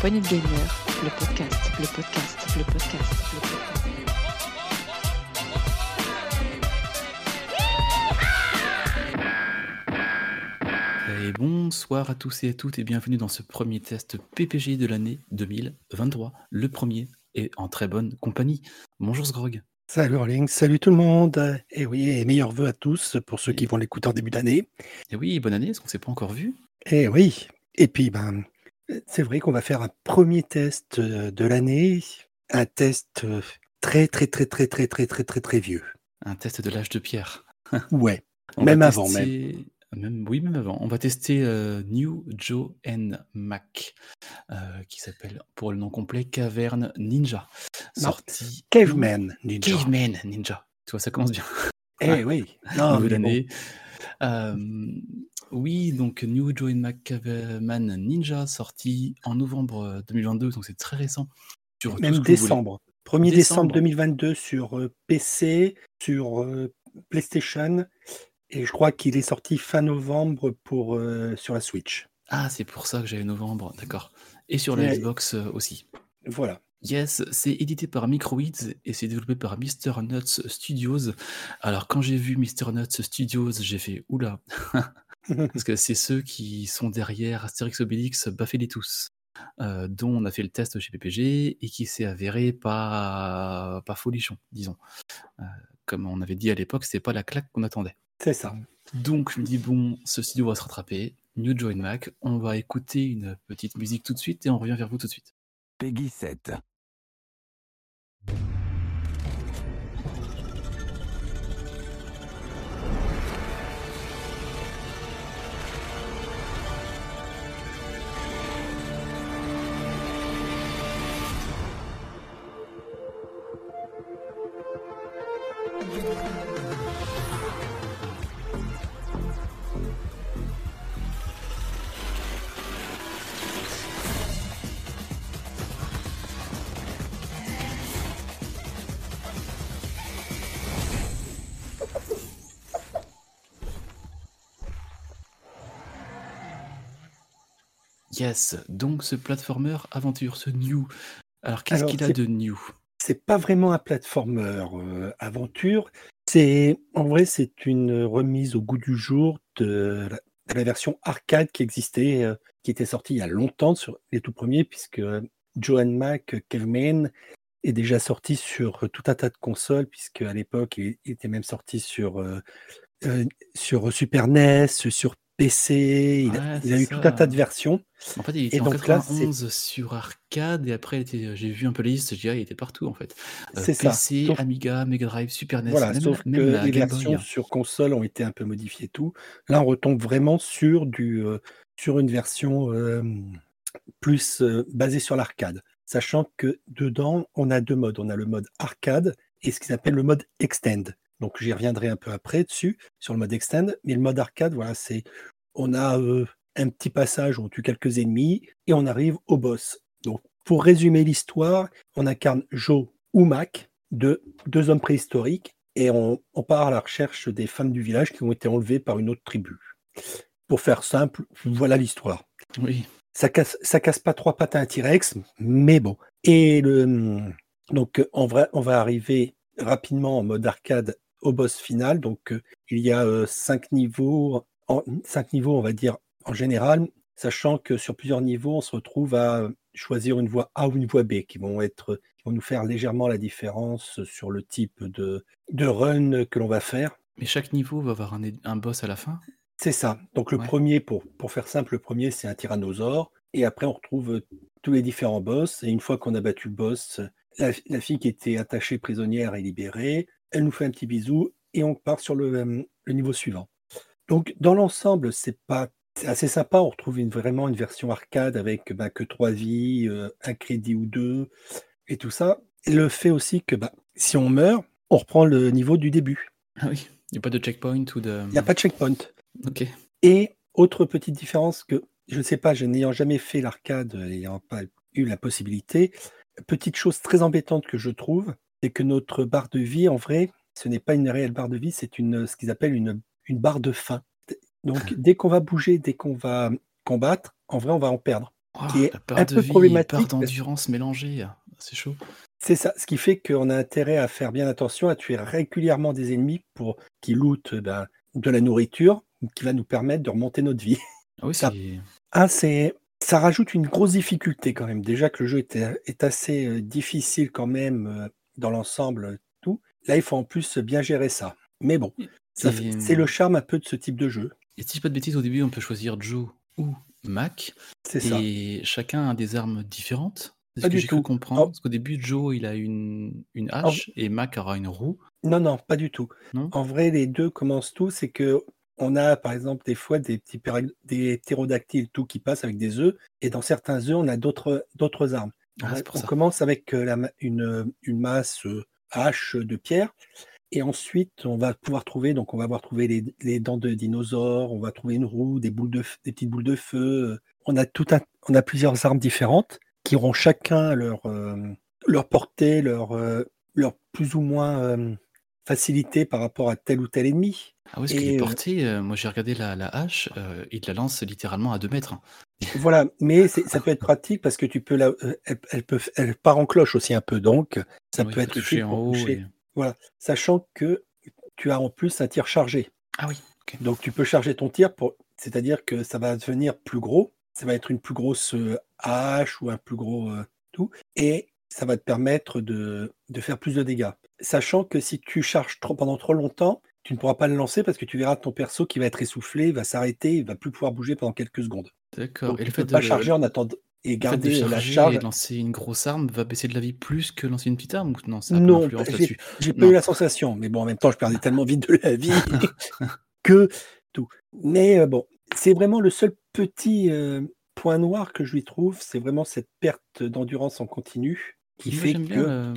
Poignée de Gamer, le podcast, le podcast, le podcast, le podcast. Et bonsoir à tous et à toutes et bienvenue dans ce premier test PPG de l'année 2023, le premier et en très bonne compagnie. Bonjour Sgrog. Salut Rolling, salut tout le monde. Et oui, et meilleurs vœux à tous pour ceux qui vont l'écouter en début d'année. Et oui, bonne année, est-ce qu'on s'est pas encore vu? Et oui, et puis ben, c'est vrai qu'on va faire un premier test euh, de l'année, un test euh, très très très très très très très très très vieux. Un test de l'âge de pierre. Ouais, On même avant même. tester- même- Oui, même avant. On va tester euh, New Joe and Mac, euh, qui s'appelle pour le nom complet Caverne Ninja. Sorti. Caveman Ninja. Caveman Ninja. Tu vois, ça commence bien. Eh oui. Non, mais bon. Euh, oui, donc New Joe and Mac Caveman Ninja, sorti en novembre euh, 2022, donc c'est très récent. Sur même décembre. 1er décembre Décembre. 2022 sur euh, PC, sur euh, PlayStation, et je crois qu'il est sorti fin novembre pour, euh, sur la Switch. Ah, c'est pour ça que j'avais novembre, d'accord. Et sur la. Xbox euh, aussi. Voilà. Yes, c'est édité par Microids et c'est développé par Mr. Nuts Studios. Alors, quand j'ai vu Mr. Nuts Studios, j'ai fait oula, parce que c'est ceux qui sont derrière Astérix Obélix, Baffez-les tous, euh, dont on a fait le test chez PPG et qui s'est avéré pas, pas folichon, disons. Euh, comme on avait dit à l'époque, c'était pas la claque qu'on attendait. C'est ça. Donc, je me dis, bon, ce studio va se rattraper. New Join Mac, on va écouter une petite musique tout de suite et on revient vers vous tout de suite. Peggy 7. Yes, donc ce platformer aventure, ce new. Alors qu'est-ce qu'il a de new? c'est pas vraiment un platformer euh, aventure. C'est en vrai, c'est une remise au goût du jour de la, version arcade qui existait, euh, qui était sortie il y a longtemps sur les tout premiers, puisque Johan Mac Caveman est déjà sorti sur tout un tas de consoles, puisque à l'époque il, était même sorti sur euh, euh, sur Super NES, sur PC. Il, a- Ouais, il a eu tout un tas de versions. En fait, il était en donc c'est- 91 sur arcade et après j'ai vu un peu les listes, je dirais il était partout en fait. Euh, C'est ça. PC, Sauf- Amiga, Mega Drive, Super NES, Voilà, même, sauf même que la les versions sur console ont été un peu modifiées et tout. Là, on retombe vraiment sur, du, euh, sur une version euh, plus euh, basée sur l'arcade. Sachant que dedans, on a deux modes. On a le mode arcade et ce qu'ils appellent le mode extend. Donc, j'y reviendrai un peu après dessus, sur le mode extend. Mais le mode arcade, voilà, c'est. On a euh, un petit passage où on tue quelques ennemis et on arrive au boss. Donc, pour résumer l'histoire, on incarne Joe ou Mac, deux, deux hommes préhistoriques, et on, on part à la recherche des femmes du village qui ont été enlevées par une autre tribu. Pour faire simple, voilà l'histoire. Oui, Ça casse, ça casse pas trois pattes à un T-Rex, mais bon. Et le, donc, en vrai, on va arriver rapidement en mode arcade au boss final. Donc, euh, il y a euh, cinq niveaux, en, cinq niveaux, on va dire, en général, sachant que sur plusieurs niveaux, on se retrouve à euh, choisir une voie A ou une voie B qui vont être, qui vont nous faire légèrement la différence sur le type de, de run que l'on va faire. mais chaque niveau va avoir un, un boss à la fin? C'est ça. Donc le Ouais. premier, pour, pour faire simple, le premier, c'est un tyrannosaure. Et après, on retrouve tous les différents boss. Et une fois qu'on a battu le boss, la, la fille qui était attachée prisonnière est libérée. Elle nous fait un petit bisou et on part sur le, euh, le niveau suivant. Donc dans l'ensemble, c'est pas assez sympa. On retrouve une- vraiment une version arcade avec bah, que trois vies, euh, un crédit ou deux et tout ça. Et le fait aussi que bah, si on meurt, on reprend le niveau du début. Ah oui, il n'y a pas de checkpoint ou de. Il n'y a pas de checkpoint. Ok. Et autre petite différence que je ne sais pas, je n'ayant jamais fait l'arcade, n'ayant pas eu la possibilité, petite chose très embêtante que je trouve, c'est que notre barre de vie, en vrai, ce n'est pas une réelle barre de vie, c'est une ce qu'ils appellent une, une barre de faim. Donc dès qu'on va bouger, dès qu'on va combattre, en vrai, on va en perdre. Oh, qui est un de peu vie problématique d'endurance mélangée. C'est chaud. C'est ça, ce qui fait qu'on a intérêt à faire bien attention à tuer régulièrement des ennemis pour qu'ils lootent ben, de la nourriture qui va nous permettre de remonter notre vie. Ah oui, Ça-. Ah, c'est ça rajoute une grosse difficulté quand même. Déjà que le jeu est, est assez euh, difficile quand même euh, dans l'ensemble, euh, tout. Là, il faut en plus bien gérer ça. Mais bon, c'est le charme un peu de ce type de jeu. Et si je dis pas de bêtises, au début, on peut choisir Joe ou Mac. C'est ça. Et chacun a des armes différentes. C'est Pas ce que j'ai cru tout. comprendre. Oh. Parce qu'au début, Joe, il a une, une hache et Mac aura une roue. Non, non, pas du tout. Non En vrai, les deux commencent tous. C'est que on a, par exemple, des fois des petits des ptérodactyles tout qui passent avec des œufs. Et dans certains œufs, on a d'autres armes. Ah, on commence avec euh, la ma- une, une masse euh, hache de pierre. Et ensuite, on va pouvoir trouver, donc on va avoir trouvé les, les dents de dinosaures, on va trouver une roue, des boules de, des petites boules de feu. On a tout un, on a plusieurs armes différentes qui auront chacun leur, euh, leur portée, leur, euh, leur plus ou moins euh, facilité par rapport à tel ou tel ennemi. Ah oui, ce qu'il Et, est euh, porté, euh, moi j'ai regardé la, la hache, euh, il la lance littéralement à 2 mètres. Voilà, mais ça peut être pratique parce que tu peux la, euh, elle, elle peut, elle part en cloche aussi un peu, donc ça Oui, peut être en haut. et- Voilà, sachant que tu as en plus un tir chargé. Ah oui. Donc tu peux charger ton tir pour, c'est-à-dire que ça va devenir plus gros. Ça va être une plus grosse euh, hache ou un plus gros euh, tout, et ça va te permettre de, de faire plus de dégâts. Sachant que si tu charges trop pendant trop longtemps, tu ne pourras pas le lancer parce que tu verras ton perso qui va être essoufflé, va s'arrêter, il va plus pouvoir bouger pendant quelques secondes. D'accord. Et le fait de, pas le- charger en attendant et le fait de garder euh, la charge. et lancer une grosse arme va baisser de la vie plus que lancer une petite arme non, ça a Non, j'ai pas eu la sensation, mais bon, en même temps, je perdais tellement vite de la vie que tout. Mais euh, bon, c'est vraiment le seul petit euh, point noir que je lui trouve, c'est vraiment cette perte d'endurance en continu qui Moi, fait que, bien euh,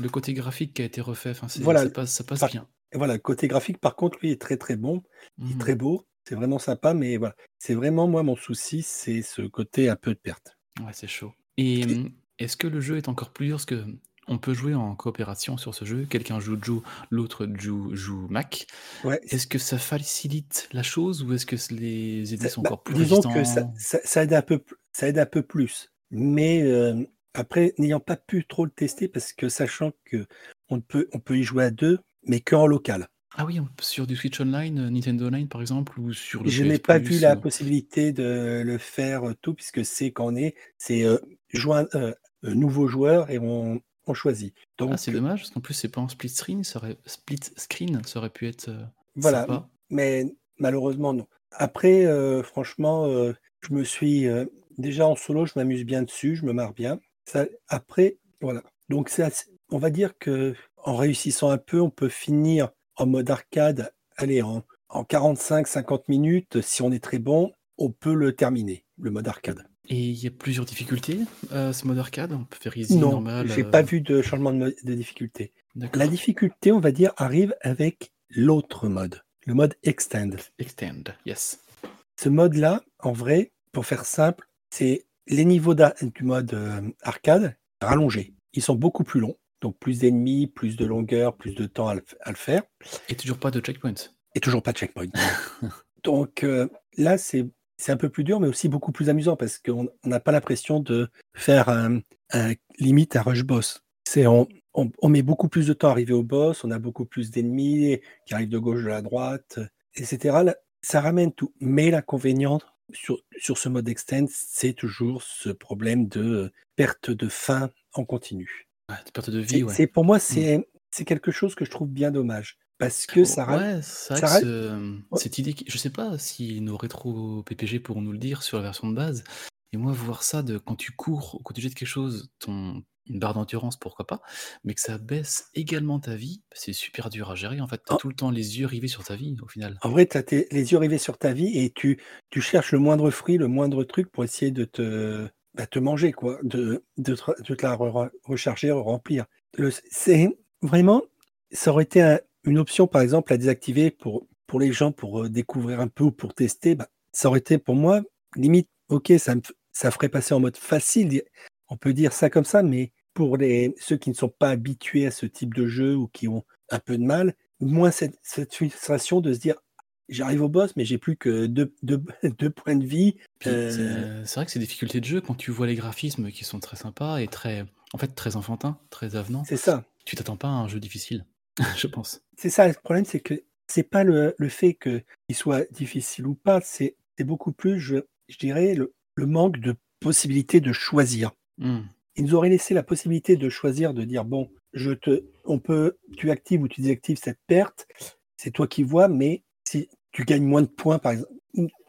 le côté graphique qui a été refait. Enfin, Voilà. ça passe, ça passe Par- bien. voilà, le côté graphique, par contre, lui est très très bon, il est Mhm. très beau, c'est vraiment sympa, mais voilà, c'est vraiment moi mon souci, c'est ce côté un peu de perte. Ouais, c'est chaud. Et Et- hum, est-ce que le jeu est encore plus dur? Parce que on peut jouer en coopération sur ce jeu. Quelqu'un joue Joe, l'autre joue, joue Mac. Ouais, Est-ce que ça facilite la chose ou est-ce que les ennemis Ça- sont bah, encore plus disons résistants? que ça, ça- ça aide un peu, ça aide un peu plus. Mais euh, après, n'ayant pas pu trop le tester, parce que sachant que on peut, on peut y jouer à deux, mais qu'en local. Ah oui, sur du Switch Online, euh, Nintendo Online par exemple, ou sur le Je n'ai pas vu la ou- possibilité de le faire euh, tout, puisque c'est qu'on est, c'est euh, euh, euh, nouveau joueur et on, on choisit. Donc Ah, c'est dommage parce qu'en plus c'est pas en split screen, ça aurait, split screen, ça aurait pu être euh, voilà, sympa. mais malheureusement non. Après, euh, franchement, euh, je me suis euh, déjà en solo, je m'amuse bien dessus, je me marre bien. Ça, après, voilà. Donc assez- on va dire que en réussissant un peu, on peut finir en mode arcade. Allez, en, en 45-50 minutes, si on est très bon, on peut le terminer, le mode arcade. Et il y a plusieurs difficultés, euh, ce mode arcade, on peut faire easy, non, normal. j'ai euh, pas vu de changement de, de difficulté. La difficulté, on va dire, arrive avec l'autre mode, le mode extend. Extend, yes. Ce mode-là, en vrai, pour faire simple, c'est les niveaux du mode euh, arcade rallongés. Ils sont beaucoup plus longs, donc plus d'ennemis, plus de longueur, plus de temps à le, à faire, Et toujours pas de checkpoint. et toujours pas de checkpoint. donc euh, là, c'est un peu plus dur, mais aussi beaucoup plus amusant parce qu'on on n'a pas l'impression de faire un, un- limite un rush boss. C'est on, on, on met beaucoup plus de temps à arriver au boss, on a beaucoup plus d'ennemis qui arrivent de gauche, de la droite, etc. Ça ramène tout. Mais l'inconvénient sur, sur ce mode extend, c'est toujours ce problème de perte de faim en continu. Ouais, de perte de C'est vie, ouais. c'est- pour moi, c'est c'est quelque chose que je trouve bien dommage parce que ça ra- Ouais, c'est vrai ça ce- Ouais. cette idée, je sais pas si nos rétro PPG pourront nous le dire sur la version de base, et moi voir ça de quand tu cours, quand tu jettes quelque chose, ton une barre d'endurance, pourquoi pas, mais que ça baisse également ta vie, c'est super dur à gérer en fait. T'as Ah. tout le temps les yeux rivés sur ta vie au final. En vrai, tu as les yeux rivés sur ta vie et tu, tu cherches le moindre fruit, le moindre truc pour essayer de te, bah, te manger, quoi, de, de, te, de la re- recharger, remplir. Le- C'est vraiment, ça aurait été un- une option, par exemple, à désactiver pour, pour les gens, pour euh, découvrir un peu ou pour tester. Bah, ça aurait été pour moi, limite, ok, ça, me ça ferait passer en mode facile, on peut dire ça comme ça, mais pour les, ceux qui ne sont pas habitués à ce type de jeu ou qui ont un peu de mal, moins cette, cette frustration de se dire j'arrive au boss, mais j'ai plus que deux, deux- deux points de vie. Euh, c'est c'est vrai que ces difficultés de jeu, quand tu vois les graphismes qui sont très sympas et très, en fait, très enfantins, très avenants, c'est ça. tu t'attends pas à un jeu difficile, je pense. C'est ça. Le problème, c'est que c'est pas le, le fait qu'il soit difficile ou pas, c'est c'est beaucoup plus, je, je dirais, le, le manque de possibilité de choisir. Hmm. Ils nous auraient laissé la possibilité de choisir, de dire bon, je te, on peut, tu actives ou tu désactives cette perte, c'est toi qui vois, mais tu gagnes moins de points, par exemple,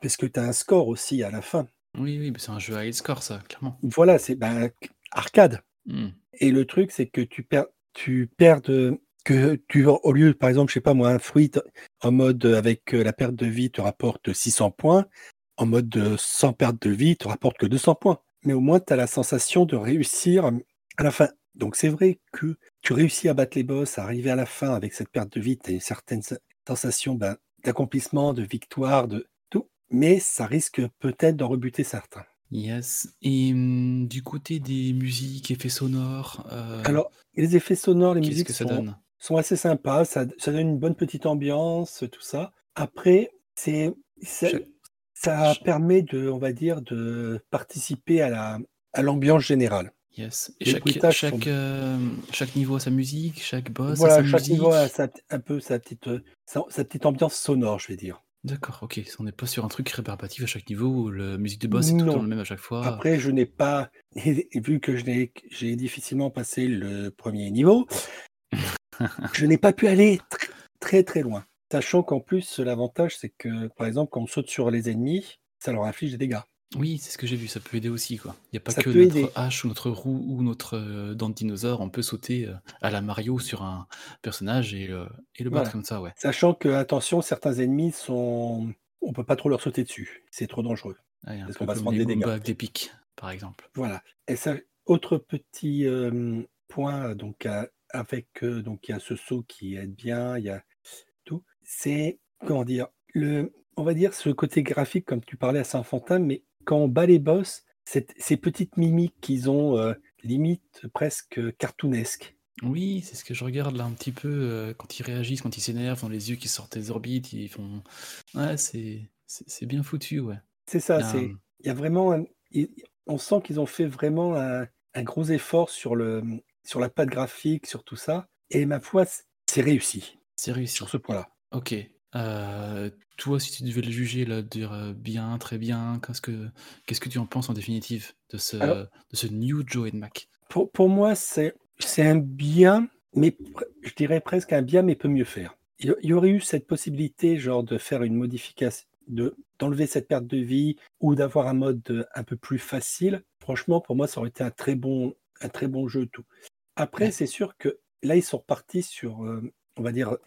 parce que tu as un score aussi à la fin. Oui, oui, c'est un jeu à high score, ça, clairement. Voilà, c'est ben, arcade. Hmm. Et le truc, c'est que tu perds, tu perds de, que tu, au lieu, par exemple, je sais pas moi, un fruit en mode avec euh, la perte de vie te rapporte 600 points, en mode euh, sans perte de vie te rapporte que 200 points. Mais au moins, tu as la sensation de réussir à la fin. Donc c'est vrai que tu réussis à battre les boss, à arriver à la fin avec cette perte de vie, tu as une certaine se- sensation ben, d'accomplissement, de victoire, de tout. Mais ça risque peut-être d'en rebuter certains. Yes. Et hum, du côté des musiques, effets sonores, euh, Alors, les effets sonores, les musiques que ça sont, donne? sont assez sympas, ça, ça donne une bonne petite ambiance, tout ça. Après, c'est ça, permet de, on va dire, de participer à la à l'ambiance générale. Yes. Et chaque, sont euh, chaque niveau a sa musique, chaque boss a voilà, sa chaque niveau a sa, un peu sa petite euh, sa, sa petite ambiance sonore, je vais dire. D'accord, ok. On n'est pas sur un truc rébarbatif à chaque niveau où la musique de boss est tout le temps le même à chaque fois. Après, je n'ai pas, vu que j'ai difficilement passé le premier niveau, je n'ai pas pu aller tr- très très loin. Sachant qu'en plus, l'avantage, c'est que, par exemple, quand on saute sur les ennemis, ça leur inflige des dégâts. Oui, c'est ce que j'ai vu, ça peut aider aussi, quoi. Il n'y a pas Ça que peut notre aider. hache ou notre roue ou notre euh, dent de dinosaure, on peut sauter euh, à la Mario sur un personnage et, le- et le battre Voilà. comme ça, ouais. Sachant que, attention, certains ennemis sont. On peut pas trop leur sauter dessus. C'est trop dangereux. Ouais, un Parce peu qu'on va se comme prendre les des dégâts. Goombas avec des pics, par exemple. Voilà. Et ça, autre petit euh, point, donc, à- avec. euh, donc, il y a ce saut qui aide bien, il y a tout. C'est. Comment dire le, On va dire ce côté graphique, comme tu parlais, assez enfantin, mais quand on bat les boss, cette- ces petites mimiques qu'ils ont, euh, limite presque cartoonesques. Oui, c'est ce que je regarde là un petit peu euh, quand ils réagissent, quand ils s'énervent, dans les yeux qui sortent des orbites, ils font. Ouais, c'est c'est bien foutu, ouais. C'est ça, c'est. un- Il y a vraiment. un- on sent qu'ils ont fait vraiment un, un gros effort sur, le, sur la patte graphique, sur tout ça. Et ma foi, c'est réussi C'est réussi. sur ce point-là. Ok. Euh, toi, si tu devais le juger, là, dire euh, bien, très bien, qu'est-ce que qu'est-ce que tu en penses en définitive de ce, Alors, de ce New Joe Mac? pour, pour moi, c'est c'est un bien, mais je dirais presque un bien, mais peut mieux faire. Il y aurait eu cette possibilité, genre, de faire une modification, de d'enlever cette perte de vie ou d'avoir un mode euh, un peu plus facile. Franchement, pour moi, ça aurait été un très bon, un très bon jeu, tout. Après, Ouais. c'est sûr que là, ils sont repartis sur, euh, on va dire, re-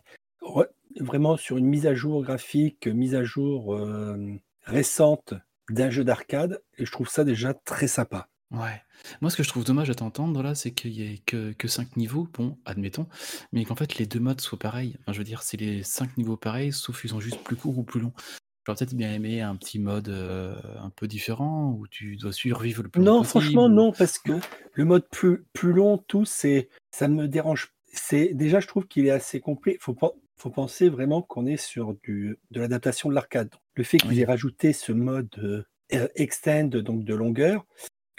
vraiment sur une mise à jour graphique, mise à jour euh, récente d'un jeu d'arcade, et je trouve ça déjà très sympa. Ouais. Moi, ce que je trouve dommage à t'entendre là, c'est qu'il y ait que, que 5 niveaux, bon, admettons, mais qu'en fait les deux modes soient pareils. Enfin, je veux dire, c'est les 5 niveaux pareils, sauf qu'ils sont juste plus courts ou plus longs. J'aurais peut-être bien aimé un petit mode euh, un peu différent où tu dois survivre le plus Non, longtemps possible. franchement, ou- non, parce que le mode plus, plus long, tout, c'est, ça me dérange. C'est, déjà, je trouve qu'il est assez complet. Faut, pen- faut penser vraiment qu'on est sur du, de l'adaptation de l'arcade. Le fait qu'ils aient rajouté ce mode euh, euh, extend, donc de longueur,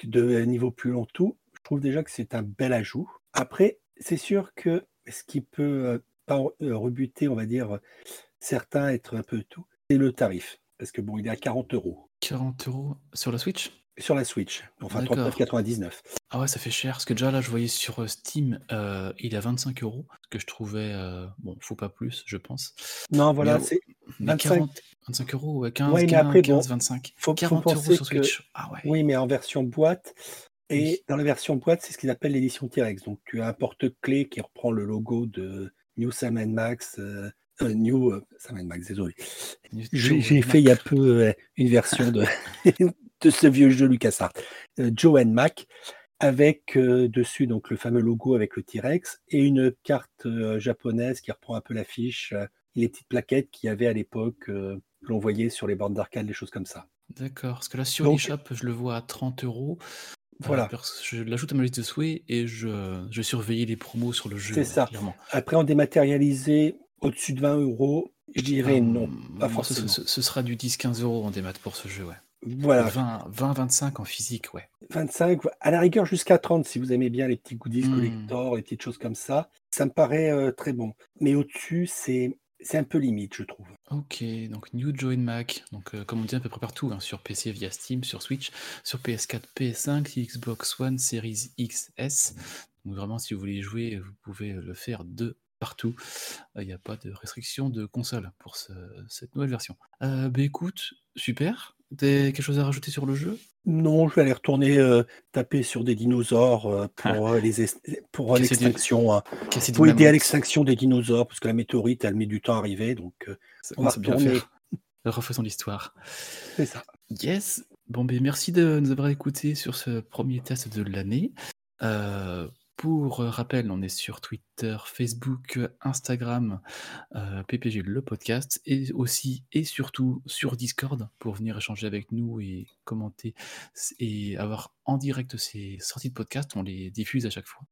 de niveau plus long, tout, je trouve déjà que c'est un bel ajout. Après, c'est sûr que ce qui peut euh, pas euh, rebuter, on va dire, certains, être un peu tout, c'est le tarif. Parce que bon, il est à 40 euros 40 euros sur la Switch? Sur la Switch, enfin D'accord. 39,99. Ah ouais, ça fait cher. Parce que déjà là, je voyais sur euh, Steam, euh, il est à 25 euros. Ce que je trouvais, euh, bon, faut pas plus, je pense. Non, voilà, c'est mais 25. 40, 25 euros, ouais, 15, Ouais, mais 15, après, 15, bon, 25. faut, faut 40 euros sur que, Switch. Ah ouais. oui, mais en version boîte. Et Oui. dans la version boîte, c'est ce qu'ils appellent l'édition T-Rex. Donc, tu as un porte-clés qui reprend le logo de New Sam Max. euh, euh, New euh, Max, désolé. J'ai fait il y a peu euh, une version de, de ce vieux jeu LucasArts. Euh, Joe and Mac, avec euh, dessus donc le fameux logo avec le T-Rex et une carte euh, japonaise qui reprend un peu l'affiche, euh, les petites plaquettes qu'il y avait à l'époque, que l'on voyait sur les bornes d'arcade, des choses comme ça. D'accord. Parce que là, sur Donc, l'eShop, je le vois à 30 euros. Voilà. je l'ajoute à ma liste de souhaits et je, je vais surveiller les promos sur le jeu, C'est ça. clairement. Après, en dématérialisé, Au-dessus de 20 euros, je dirais non. Hum, Pas ce, forcément. ce- ce sera du 10-15 euros en démat pour ce jeu, ouais. Voilà, 20-25 en physique, ouais. 25, à la rigueur jusqu'à 30 si vous aimez bien les petits goodies Hmm. collector, les petites choses comme ça. Ça me paraît euh, très bon. Mais au-dessus, c'est c'est un peu limite, je trouve. Ok, donc New Join Mac, donc euh, comme on dit à peu près partout, hein, sur PC via Steam, sur Switch, sur PS4, PS5, Xbox One, Series XS. Donc vraiment, si vous voulez jouer, vous pouvez le faire de partout. Il n'y a pas de restriction de console pour ce- cette nouvelle version. Euh, bah écoute, super. T'as quelque chose à rajouter sur le jeu? Non, je vais aller retourner euh, taper sur des dinosaures euh, pour, euh, les es- pour l'extinction. hein. Du Faut aider à l'extinction des dinosaures parce que la météorite, elle met du temps à arriver. Donc, euh, Ça on va commence à bien retourner. faire. Refaisons l'histoire. c'est ça. Yes. Bon, ben merci de nous avoir écoutés sur ce premier test de l'année. Euh, pour rappel, on est sur Twitter, Facebook, Instagram, euh, PPG le podcast, et aussi et surtout sur Discord pour venir échanger avec nous et commenter et avoir en direct ces sorties de podcast. On les diffuse à chaque fois.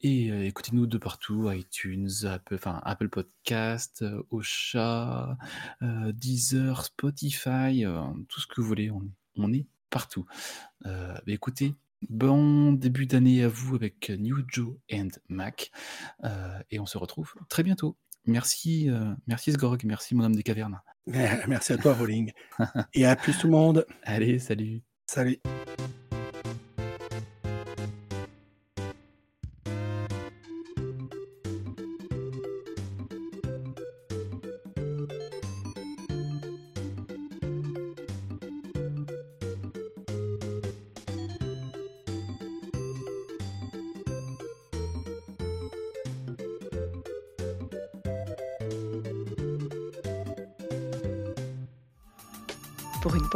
Et euh, écoutez-nous de partout, iTunes, Apple, Podcast, euh, Ocha, euh, Deezer, Spotify, euh, tout ce que vous voulez, on est, on est partout. Euh, bah, écoutez, bon début d'année à vous avec New Joe and Mac, euh, et on se retrouve très bientôt. Merci, euh, merci Sgorg, merci mon homme des cavernes. Merci à toi, Rolling. Et à plus tout le monde. Allez, salut. Salut.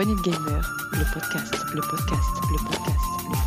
Poignée de gamers, le podcast, le podcast, le podcast,